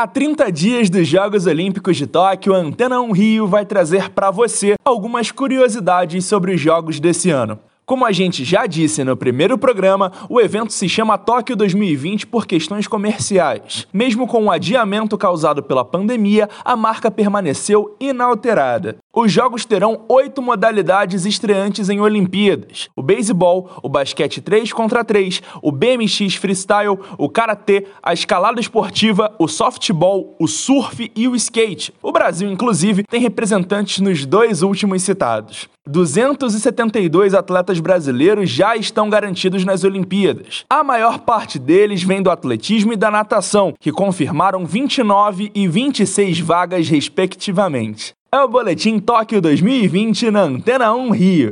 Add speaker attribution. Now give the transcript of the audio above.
Speaker 1: Há 30 dias dos Jogos Olímpicos de Tóquio, a Antena 1 Rio vai trazer para você algumas curiosidades sobre os Jogos desse ano. Como a gente já disse no primeiro programa, o evento se chama Tóquio 2020 por questões comerciais. Mesmo com o adiamento causado pela pandemia, a marca permaneceu inalterada. Os jogos terão oito modalidades estreantes em Olimpíadas: o beisebol, o basquete 3 contra 3, o BMX freestyle, o karatê, a escalada esportiva, o softball, o surf e o skate. O Brasil, inclusive, tem representantes nos dois últimos citados. 272 atletas brasileiros já estão garantidos nas Olimpíadas. A maior parte deles vem do atletismo e da natação, que confirmaram 29 e 26 vagas, respectivamente. É o Boletim Tóquio 2020 na Antena 1 Rio.